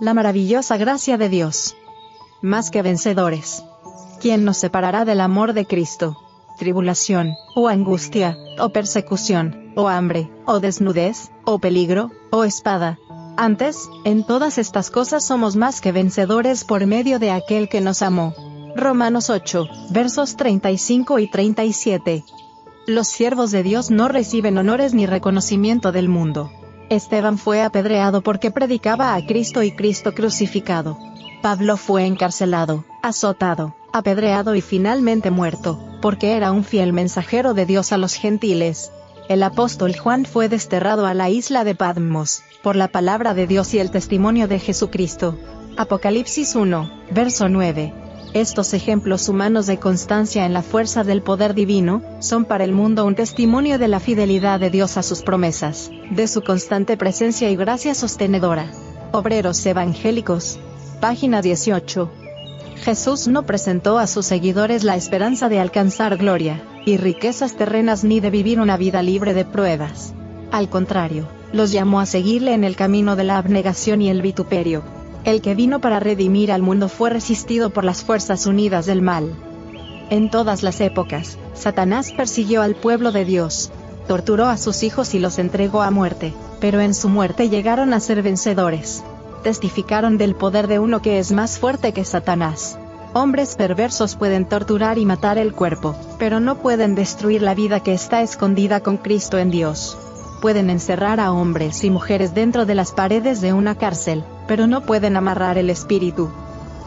La maravillosa gracia de Dios. Más que vencedores. ¿Quién nos separará del amor de Cristo? Tribulación, o angustia, o persecución, o hambre, o desnudez, o peligro, o espada. Antes, en todas estas cosas somos más que vencedores por medio de aquel que nos amó. Romanos 8, versos 35 y 37. Los siervos de Dios no reciben honores ni reconocimiento del mundo. Esteban fue apedreado porque predicaba a Cristo y Cristo crucificado. Pablo fue encarcelado, azotado, apedreado y finalmente muerto, porque era un fiel mensajero de Dios a los gentiles. El apóstol Juan fue desterrado a la isla de Patmos, por la palabra de Dios y el testimonio de Jesucristo. Apocalipsis 1, verso 9. Estos ejemplos humanos de constancia en la fuerza del poder divino, son para el mundo un testimonio de la fidelidad de Dios a sus promesas, de su constante presencia y gracia sostenedora. Obreros Evangélicos. Página 18. Jesús no presentó a sus seguidores la esperanza de alcanzar gloria, y riquezas terrenas ni de vivir una vida libre de pruebas. Al contrario, los llamó a seguirle en el camino de la abnegación y el vituperio, el que vino para redimir al mundo fue resistido por las fuerzas unidas del mal. En todas las épocas, Satanás persiguió al pueblo de Dios, torturó a sus hijos y los entregó a muerte, pero en su muerte llegaron a ser vencedores. Testificaron del poder de uno que es más fuerte que Satanás. Hombres perversos pueden torturar y matar el cuerpo, pero no pueden destruir la vida que está escondida con Cristo en Dios. Pueden encerrar a hombres y mujeres dentro de las paredes de una cárcel, pero no pueden amarrar el espíritu.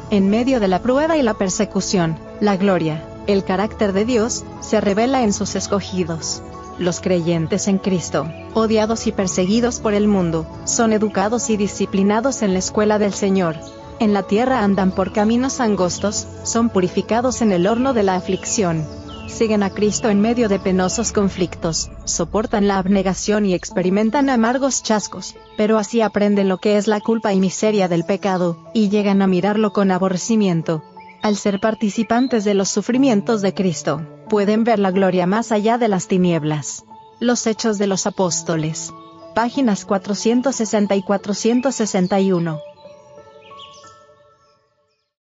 En medio de la prueba y la persecución, la gloria, el carácter de Dios, se revela en sus escogidos. Los creyentes en Cristo, odiados y perseguidos por el mundo, son educados y disciplinados en la escuela del Señor. En la tierra andan por caminos angostos, son purificados en el horno de la aflicción siguen a Cristo en medio de penosos conflictos, soportan la abnegación y experimentan amargos chascos, pero así aprenden lo que es la culpa y miseria del pecado, y llegan a mirarlo con aborrecimiento. Al ser participantes de los sufrimientos de Cristo, pueden ver la gloria más allá de las tinieblas. Los Hechos de los Apóstoles. Páginas 460 y 461.